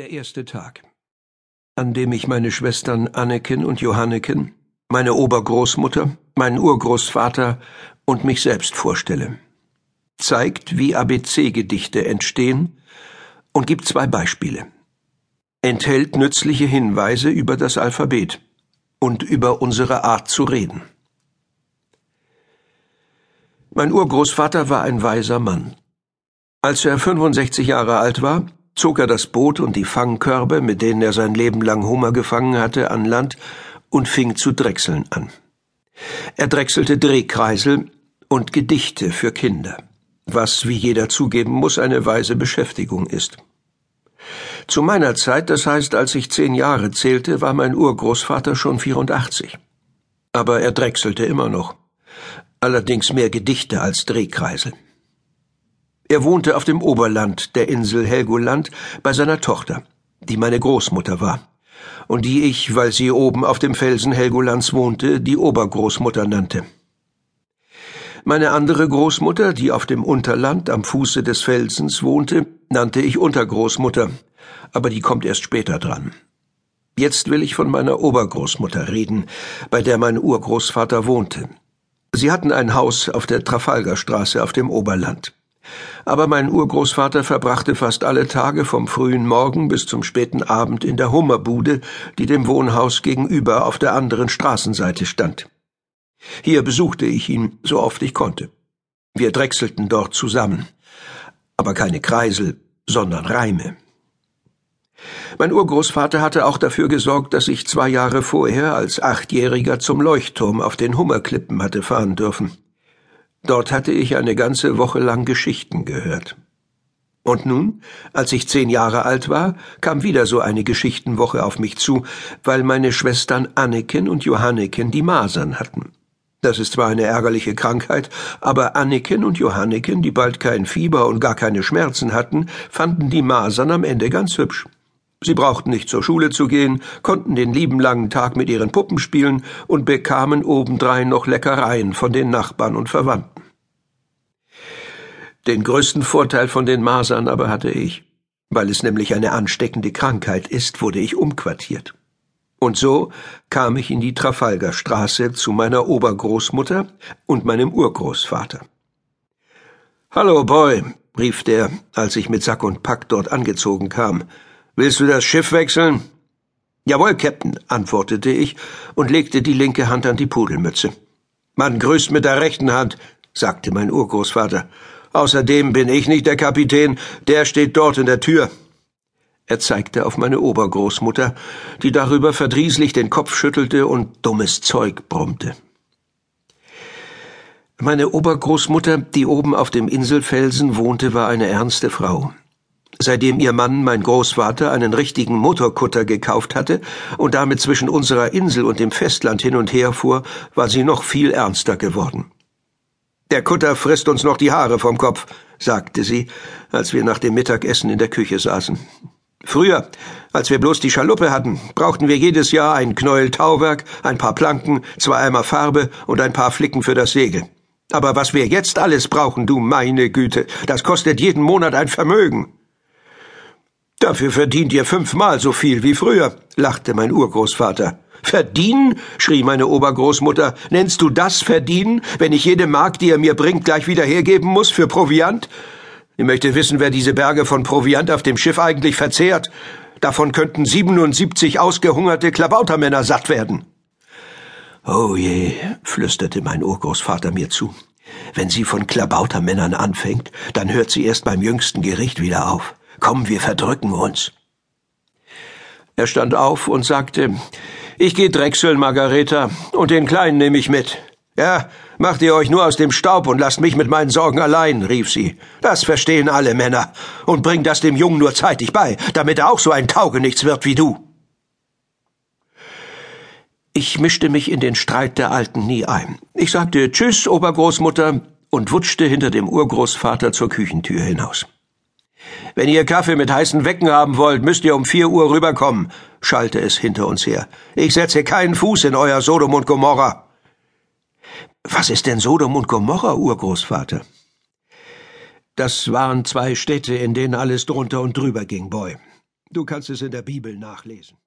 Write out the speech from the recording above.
Der erste Tag, an dem ich meine Schwestern Anneken und Johanneken, meine Obergroßmutter, meinen Urgroßvater und mich selbst vorstelle, zeigt, wie ABC-Gedichte entstehen und gibt zwei Beispiele. Enthält nützliche Hinweise über das Alphabet und über unsere Art zu reden. Mein Urgroßvater war ein weiser Mann. Als er 65 Jahre alt war, zog er das Boot und die Fangkörbe, mit denen er sein Leben lang Hummer gefangen hatte, an Land und fing zu drechseln an. Er drechselte Drehkreisel und Gedichte für Kinder, was, wie jeder zugeben muss, eine weise Beschäftigung ist. Zu meiner Zeit, das heißt, als ich zehn Jahre zählte, war mein Urgroßvater schon 84. Aber er drechselte immer noch. Allerdings mehr Gedichte als Drehkreisel. Er wohnte auf dem Oberland der Insel Helgoland bei seiner Tochter, die meine Großmutter war, und die ich, weil sie oben auf dem Felsen Helgolands wohnte, die Obergroßmutter nannte. Meine andere Großmutter, die auf dem Unterland am Fuße des Felsens wohnte, nannte ich Untergroßmutter, aber die kommt erst später dran. Jetzt will ich von meiner Obergroßmutter reden, bei der mein Urgroßvater wohnte. Sie hatten ein Haus auf der Trafalgarstraße auf dem Oberland. Aber mein Urgroßvater verbrachte fast alle Tage vom frühen Morgen bis zum späten Abend in der Hummerbude, die dem Wohnhaus gegenüber auf der anderen Straßenseite stand. Hier besuchte ich ihn, so oft ich konnte. Wir drechselten dort zusammen. Aber keine Kreisel, sondern Reime. Mein Urgroßvater hatte auch dafür gesorgt, dass ich zwei Jahre vorher als Achtjähriger zum Leuchtturm auf den Hummerklippen hatte fahren dürfen. Dort hatte ich eine ganze Woche lang Geschichten gehört. Und nun, als ich zehn Jahre alt war, kam wieder so eine Geschichtenwoche auf mich zu, weil meine Schwestern Anneken und Johanneken die Masern hatten. Das ist zwar eine ärgerliche Krankheit, aber Anneken und Johanneken, die bald kein Fieber und gar keine Schmerzen hatten, fanden die Masern am Ende ganz hübsch. Sie brauchten nicht zur Schule zu gehen, konnten den lieben langen Tag mit ihren Puppen spielen und bekamen obendrein noch Leckereien von den Nachbarn und Verwandten. Den größten Vorteil von den Masern aber hatte ich. Weil es nämlich eine ansteckende Krankheit ist, wurde ich umquartiert. Und so kam ich in die Trafalgarstraße zu meiner Obergroßmutter und meinem Urgroßvater. Hallo, Boy, rief der, als ich mit Sack und Pack dort angezogen kam. Willst du das Schiff wechseln? Jawohl, Captain, antwortete ich und legte die linke Hand an die Pudelmütze. Man grüßt mit der rechten Hand, sagte mein Urgroßvater. Außerdem bin ich nicht der Kapitän, der steht dort in der Tür. Er zeigte auf meine Obergroßmutter, die darüber verdrießlich den Kopf schüttelte und dummes Zeug brummte. Meine Obergroßmutter, die oben auf dem Inselfelsen wohnte, war eine ernste Frau. Seitdem ihr Mann, mein Großvater, einen richtigen Motorkutter gekauft hatte und damit zwischen unserer Insel und dem Festland hin und her fuhr, war sie noch viel ernster geworden. Der Kutter frisst uns noch die Haare vom Kopf, sagte sie, als wir nach dem Mittagessen in der Küche saßen. Früher, als wir bloß die Schaluppe hatten, brauchten wir jedes Jahr ein Knäuel Tauwerk, ein paar Planken, zwei Eimer Farbe und ein paar Flicken für das Segel. Aber was wir jetzt alles brauchen, du meine Güte, das kostet jeden Monat ein Vermögen. Dafür verdient ihr fünfmal so viel wie früher, lachte mein Urgroßvater. Verdienen? schrie meine Obergroßmutter. Nennst du das verdienen, wenn ich jede Mark, die er mir bringt, gleich wieder hergeben muss für Proviant? Ich möchte wissen, wer diese Berge von Proviant auf dem Schiff eigentlich verzehrt. Davon könnten 77 ausgehungerte Klabautermänner satt werden. Oh je, flüsterte mein Urgroßvater mir zu. Wenn sie von Klabautermännern anfängt, dann hört sie erst beim jüngsten Gericht wieder auf. Komm, wir verdrücken uns. Er stand auf und sagte, ich geh drechseln, Margareta, und den Kleinen nehme ich mit. Ja, macht ihr euch nur aus dem Staub und lasst mich mit meinen Sorgen allein, rief sie. Das verstehen alle Männer. Und bring das dem Jungen nur zeitig bei, damit er auch so ein Taugenichts wird wie du. Ich mischte mich in den Streit der Alten nie ein. Ich sagte Tschüss, Obergroßmutter, und wutschte hinter dem Urgroßvater zur Küchentür hinaus. Wenn ihr Kaffee mit heißen Wecken haben wollt, müsst ihr um vier Uhr rüberkommen, schallte es hinter uns her. Ich setze keinen Fuß in euer Sodom und Gomorra. Was ist denn Sodom und Gomorra, Urgroßvater? Das waren zwei Städte, in denen alles drunter und drüber ging, Boy. Du kannst es in der Bibel nachlesen.